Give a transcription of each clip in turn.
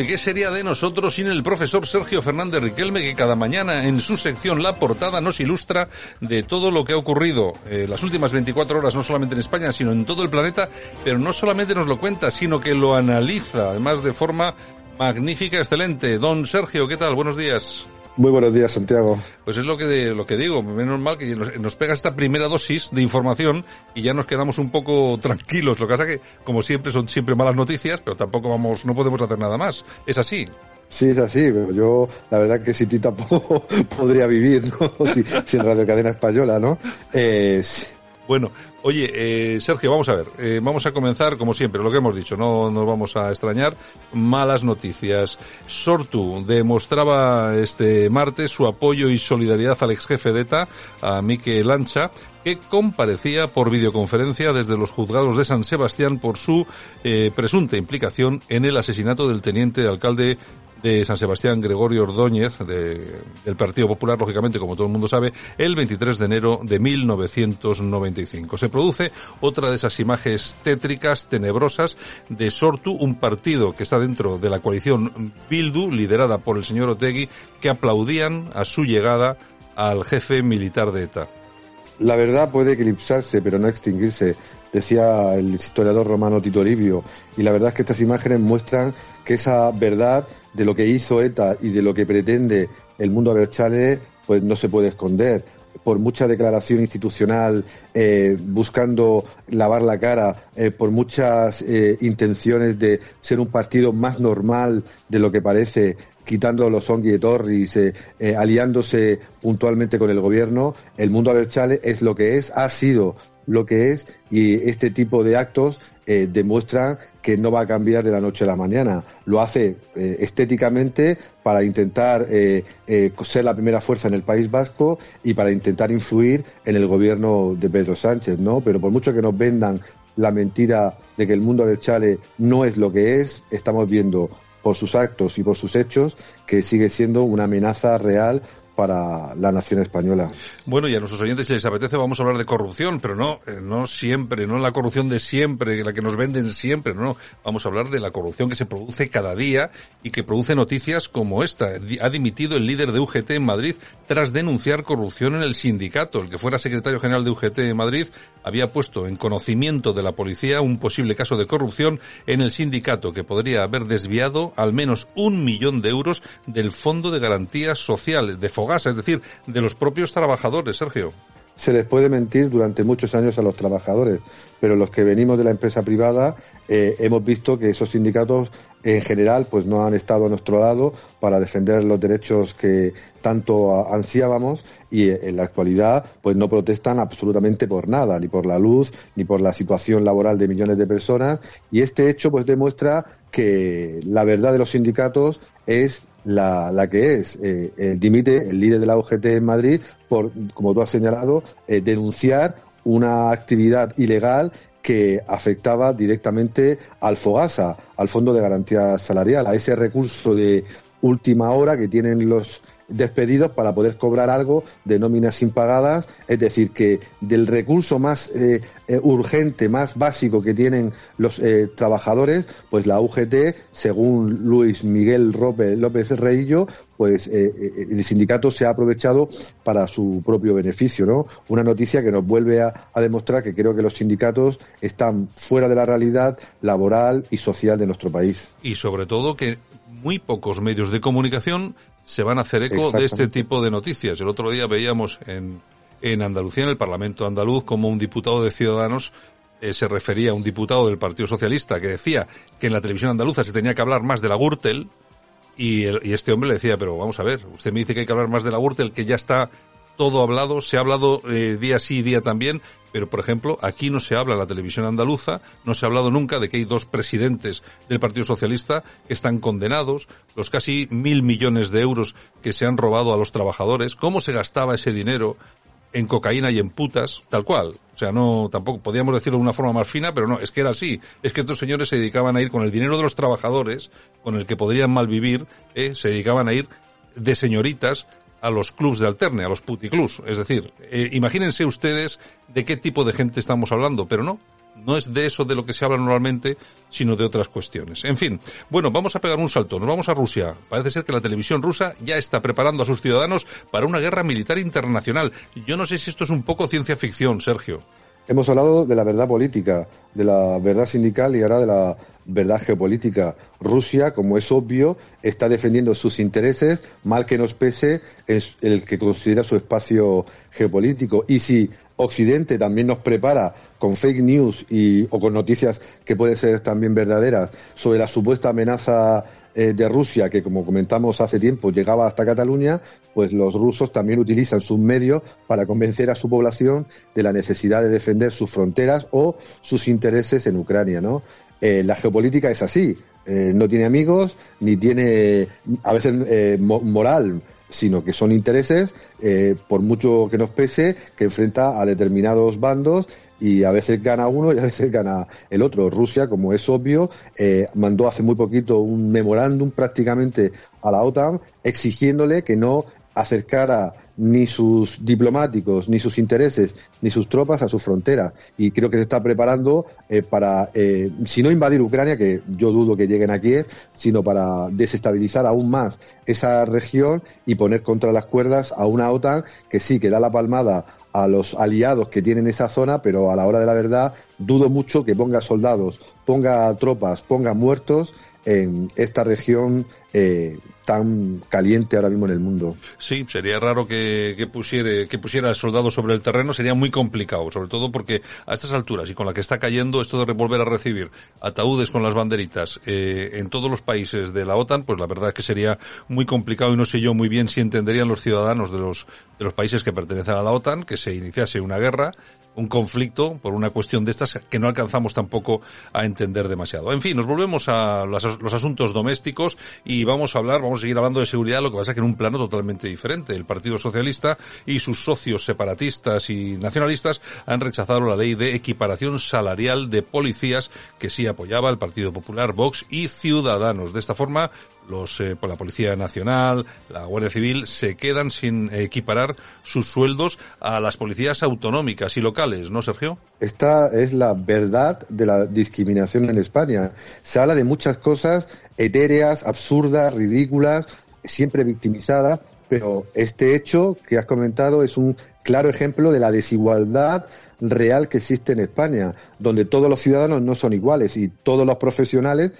¿Y qué sería de nosotros sin el profesor Sergio Fernández Riquelme que cada mañana en su sección La Portada nos ilustra de todo lo que ha ocurrido eh, las últimas 24 horas, no solamente en España, sino en todo el planeta, pero no solamente nos lo cuenta, sino que lo analiza, además de forma magnífica, excelente. Don Sergio, ¿qué tal? Buenos días. Muy buenos días, Santiago. Pues es lo que, lo que digo, menos mal que nos, nos, pega esta primera dosis de información y ya nos quedamos un poco tranquilos. Lo que pasa que, como siempre, son siempre malas noticias, pero tampoco vamos, no podemos hacer nada más. Es así. Sí, es así, pero yo, la verdad que si ti tampoco podría vivir, ¿no? Si, sin Radio Cadena Española, ¿no? Eh, sí. Bueno, oye, eh, Sergio, vamos a ver, eh, vamos a comenzar como siempre, lo que hemos dicho, no nos vamos a extrañar. Malas noticias. Sortu demostraba este martes su apoyo y solidaridad al ex jefe de ETA, a Mikel Lancha, que comparecía por videoconferencia desde los juzgados de San Sebastián por su eh, presunta implicación en el asesinato del teniente alcalde de San Sebastián, Gregorio Ordóñez, de, del Partido Popular, lógicamente, como todo el mundo sabe, el 23 de enero de 1995. Se produce otra de esas imágenes tétricas, tenebrosas, de Sortu, un partido que está dentro de la coalición Bildu, liderada por el señor Otegui, que aplaudían a su llegada al jefe militar de ETA. La verdad puede eclipsarse, pero no extinguirse, decía el historiador romano Tito Livio. Y la verdad es que estas imágenes muestran que esa verdad de lo que hizo ETA y de lo que pretende el mundo Aberchale, pues no se puede esconder por mucha declaración institucional, eh, buscando lavar la cara, eh, por muchas eh, intenciones de ser un partido más normal de lo que parece, quitando los Ongui de Torris, aliándose puntualmente con el gobierno, el mundo Aberchale es lo que es, ha sido lo que es, y este tipo de actos eh, demuestra que no va a cambiar de la noche a la mañana. Lo hace eh, estéticamente para intentar eh, ser la primera fuerza en el País Vasco y para intentar influir en el gobierno de Pedro Sánchez, ¿no? Pero por mucho que nos vendan la mentira de que el mundo del chale no es lo que es, estamos viendo por sus actos y por sus hechos que sigue siendo una amenaza real para la nación española. Bueno, y a nuestros oyentes, si les apetece, vamos a hablar de corrupción, pero no, eh, no siempre, no la corrupción de siempre, la que nos venden siempre, no, vamos a hablar de la corrupción que se produce cada día y que produce noticias como esta. Ha dimitido el líder de UGT en Madrid tras denunciar corrupción en el sindicato. El que fuera secretario general de UGT en Madrid había puesto en conocimiento de la policía un posible caso de corrupción en el sindicato que podría haber desviado al menos un millón de euros del Fondo de Garantías Sociales, de Fogasa, es decir, de los propios trabajadores, Sergio. Se les puede mentir durante muchos años a los trabajadores, pero los que venimos de la empresa privada eh, hemos visto que esos sindicatos en general pues no han estado a nuestro lado para defender los derechos que tanto ansiábamos y eh, en la actualidad pues no protestan absolutamente por nada, ni por la luz, ni por la situación laboral de millones de personas y este hecho pues demuestra que la verdad de los sindicatos es la, la que es. Eh, eh, dimite el líder de la UGT en Madrid por, como tú has señalado, eh, denunciar una actividad ilegal que afectaba directamente al FOGASA, al Fondo de Garantía Salarial, a ese recurso de última hora que tienen los despedidos para poder cobrar algo de nóminas impagadas, es decir, que del recurso más eh, eh, urgente, más básico que tienen los eh, trabajadores, pues la UGT, según Luis Miguel López, López Reillo, pues el sindicato se ha aprovechado para su propio beneficio, ¿no? Una noticia que nos vuelve a, a demostrar que creo que los sindicatos están fuera de la realidad laboral y social de nuestro país. Y sobre todo que muy pocos medios de comunicación se van a hacer eco de este tipo de noticias. El otro día veíamos en, en Andalucía, en el Parlamento andaluz, como un diputado de Ciudadanos eh, se refería a un diputado del Partido Socialista que decía que en la televisión andaluza se tenía que hablar más de la Gürtel y, y este hombre le decía, pero vamos a ver, usted me dice que hay que hablar más de la Gürtel, que ya está todo hablado, se ha hablado eh, día sí y día también, pero por ejemplo, aquí no se habla en la televisión andaluza, no se ha hablado nunca de que hay dos presidentes del Partido Socialista que están condenados, los casi mil millones de euros que se han robado a los trabajadores, cómo se gastaba ese dinero en cocaína y en putas, tal cual. O sea, no, tampoco podíamos decirlo de una forma más fina, pero no, es que era así. Es que estos señores se dedicaban a ir con el dinero de los trabajadores, con el que podrían malvivir, eh, se dedicaban a ir de señoritas a los clubs de alterne, a los puticlubs. Es decir, eh, imagínense ustedes de qué tipo de gente estamos hablando, pero no, no es de eso de lo que se habla normalmente, sino de otras cuestiones. En fin, bueno, vamos a pegar un salto, nos vamos a Rusia. Parece ser que la televisión rusa ya está preparando a sus ciudadanos para una guerra militar internacional. Yo no sé si esto es un poco ciencia ficción, Sergio. Hemos hablado de la verdad política, de la verdad sindical y ahora de la verdad geopolítica. Rusia, como es obvio, está defendiendo sus intereses, mal que nos pese, es el que considera su espacio geopolítico. Y si Occidente también nos prepara con fake news y, o con noticias que pueden ser también verdaderas sobre la supuesta amenaza eh, de Rusia, que como comentamos hace tiempo llegaba hasta Cataluña, pues los rusos también utilizan sus medios para convencer a su población de la necesidad de defender sus fronteras o sus intereses en Ucrania, ¿no? Eh, la geopolítica es así, eh, no tiene amigos, ni tiene a veces moral, sino que son intereses, por mucho que nos pese, que enfrenta a determinados bandos y a veces gana uno y a veces gana el otro. Rusia, como es obvio, eh, mandó hace muy poquito un memorándum prácticamente a la OTAN exigiéndole que no acercara ni sus diplomáticos, ni sus intereses, ni sus tropas a su frontera. Y creo que se está preparando eh, para, eh, si no invadir Ucrania, que yo dudo que lleguen a Kiev, sino para desestabilizar aún más esa región y poner contra las cuerdas a una OTAN que sí, que da la palmada a los aliados que tienen esa zona, pero a la hora de la verdad dudo mucho que ponga soldados, ponga tropas, ponga muertos en esta región eh, tan caliente ahora mismo en el mundo. Sí, sería raro que, que, pusiera, que pusiera soldados sobre el terreno, sería muy complicado, sobre todo porque a estas alturas y con la que está cayendo esto de volver a recibir ataúdes con las banderitas eh, en todos los países de la OTAN, pues la verdad es que sería muy complicado y no sé yo muy bien si entenderían los ciudadanos de los, de los países que pertenecen a la OTAN que se iniciase una guerra un conflicto por una cuestión de estas que no alcanzamos tampoco a entender demasiado. En fin, nos volvemos a los, asuntos domésticos y vamos a hablar, vamos seguir hablando de seguridad, lo que pasa que en un plano totalmente diferente. El Partido Socialista y sus socios separatistas y nacionalistas han rechazado la ley de equiparación salarial de policías que sí apoyaba el Partido Popular, Vox y Ciudadanos. De esta forma, los, eh, la Policía Nacional, la Guardia Civil, se quedan sin equiparar sus sueldos a las policías autonómicas y locales, ¿no, Sergio? Esta es la verdad de la discriminación en España. Se habla de muchas cosas etéreas, absurdas, ridículas, siempre victimizadas, pero este hecho que has comentado es un claro ejemplo de la desigualdad real que existe en España, donde todos los ciudadanos no son iguales y todos los profesionales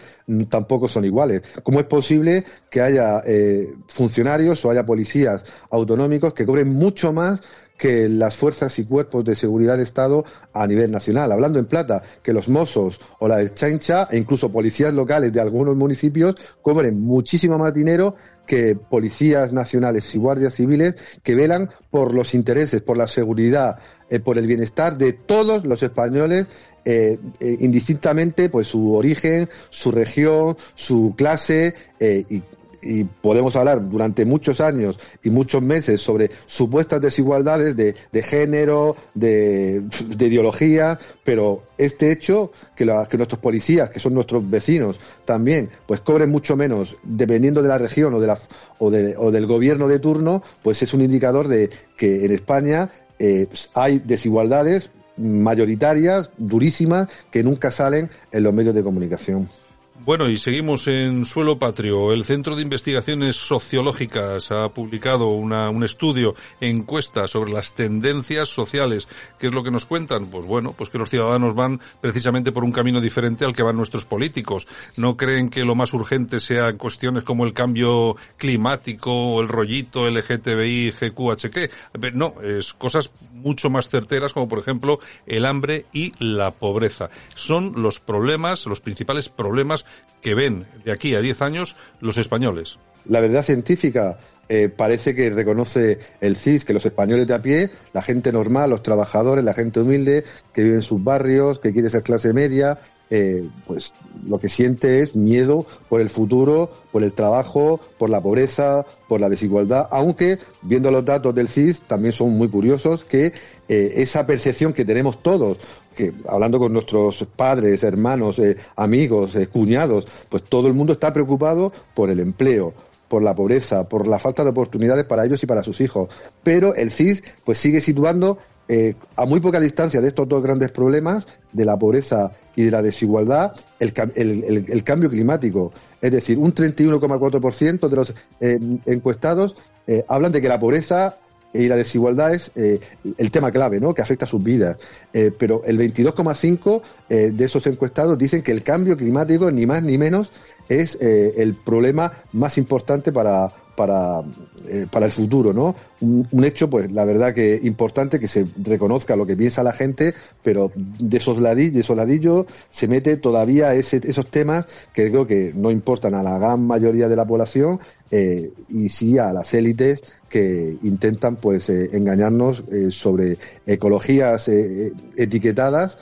tampoco son iguales. ¿Cómo es posible que haya eh, funcionarios o haya policías autonómicos que cobren mucho más que las fuerzas y cuerpos de seguridad de Estado a nivel nacional. Hablando en plata, que los mozos o la chancha e incluso policías locales de algunos municipios cobren muchísimo más dinero que policías nacionales y guardias civiles que velan por los intereses, por la seguridad, eh, por el bienestar de todos los españoles eh, eh, indistintamente pues su origen, su región, su clase y y podemos hablar durante muchos años y muchos meses sobre supuestas desigualdades de, género, de, ideología, pero este hecho, que, nuestros policías, que son nuestros vecinos también, pues cobren mucho menos dependiendo de la región o, de la, o del gobierno de turno, pues es un indicador de que en España eh, hay desigualdades mayoritarias, durísimas, que nunca salen en los medios de comunicación. Bueno, y seguimos en suelo patrio. El Centro de Investigaciones Sociológicas ha publicado una, un estudio, encuesta sobre las tendencias sociales. ¿Qué es lo que nos cuentan? Pues bueno, pues que los ciudadanos van precisamente por un camino diferente al que van nuestros políticos. No creen que lo más urgente sean cuestiones como el cambio climático o el rollito LGTBI, GQHQ. No, es cosas mucho más certeras como por ejemplo el hambre y la pobreza. Son los problemas, los principales problemas que ven de aquí a 10 años los españoles. La verdad científica eh, parece que reconoce el CIS que los españoles de a pie, la gente normal, los trabajadores, la gente humilde, que vive en sus barrios, que quiere ser clase media, eh, pues lo que siente es miedo por el futuro, por el trabajo, por la pobreza, por la desigualdad, aunque viendo los datos del CIS también son muy curiosos que eh, esa percepción que tenemos todos, que hablando con nuestros padres, hermanos, eh, amigos, eh, cuñados, pues todo el mundo está preocupado por el empleo, por la pobreza, por la falta de oportunidades para ellos y para sus hijos. Pero el CIS pues sigue situando a muy poca distancia de estos dos grandes problemas, de la pobreza y de la desigualdad, el, el cambio climático. Es decir, un 31,4% de los encuestados hablan de que la pobreza y la desigualdad es eh, el tema clave, ¿no? Que afecta a sus vidas. Eh, pero el 22,5 eh, de esos encuestados dicen que el cambio climático, ni más ni menos, es el problema más importante para, para, para el futuro, ¿no? Un, hecho, pues, la verdad que importante que se reconozca lo que piensa la gente, pero de esos ladillos, de esos ladillos se mete todavía esos temas que creo que no importan a la gran mayoría de la población y sí a las élites que intentan pues eh, engañarnos eh, sobre ecologías eh, etiquetadas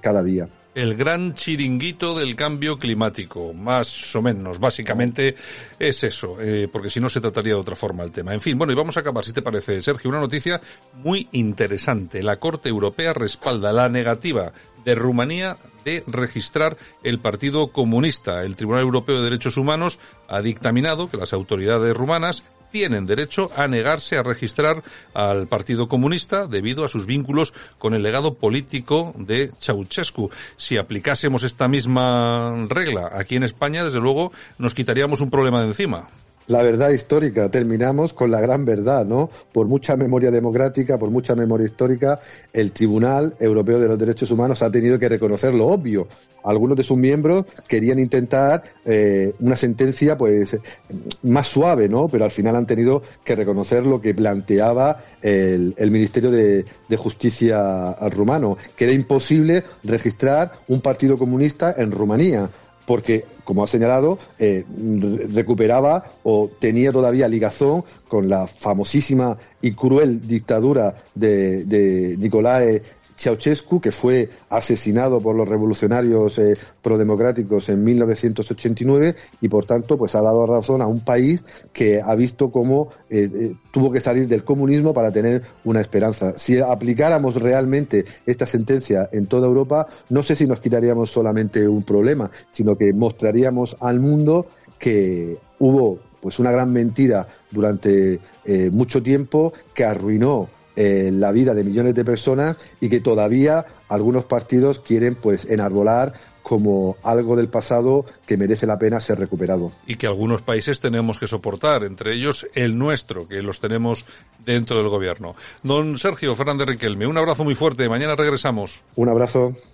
cada día el gran chiringuito del cambio climático, más o menos, básicamente es eso, porque si no se trataría de otra forma el tema. En fin, bueno, y vamos a acabar, si te parece, Sergio, una noticia muy interesante. La Corte Europea respalda la negativa de Rumanía de registrar el Partido Comunista. El Tribunal Europeo de Derechos Humanos ha dictaminado que las autoridades rumanas tienen derecho a negarse a registrar al Partido Comunista debido a sus vínculos con el legado político de Ceausescu. Si aplicásemos esta misma regla aquí en España, desde luego nos quitaríamos un problema de encima la verdad histórica, terminamos con la gran verdad, ¿no? Por mucha memoria democrática, por mucha memoria histórica, el Tribunal Europeo de los Derechos Humanos ha tenido que reconocer lo obvio. Algunos de sus miembros querían intentar eh, una sentencia, pues, más suave, ¿no? Pero al final han tenido que reconocer lo que planteaba el, Ministerio de, de Justicia rumano, que era imposible registrar un partido comunista en Rumanía porque, como ha señalado, eh, recuperaba o tenía todavía ligazón con la famosísima y cruel dictadura de, de Nicolae Ceausescu, que fue asesinado por los revolucionarios eh, prodemocráticos en 1989 y por tanto pues ha dado razón a un país que ha visto cómo eh, eh, tuvo que salir del comunismo para tener una esperanza. Si aplicáramos realmente esta sentencia en toda Europa, no sé si nos quitaríamos solamente un problema, sino que mostraríamos al mundo que hubo pues una gran mentira durante mucho tiempo que arruinó eh, la vida de millones de personas y que todavía algunos partidos quieren pues enarbolar como algo del pasado que merece la pena ser recuperado. Y que algunos países tenemos que soportar, entre ellos el nuestro, que los tenemos dentro del gobierno. Don Sergio Fernández Riquelme, un abrazo muy fuerte. Mañana regresamos. Un abrazo.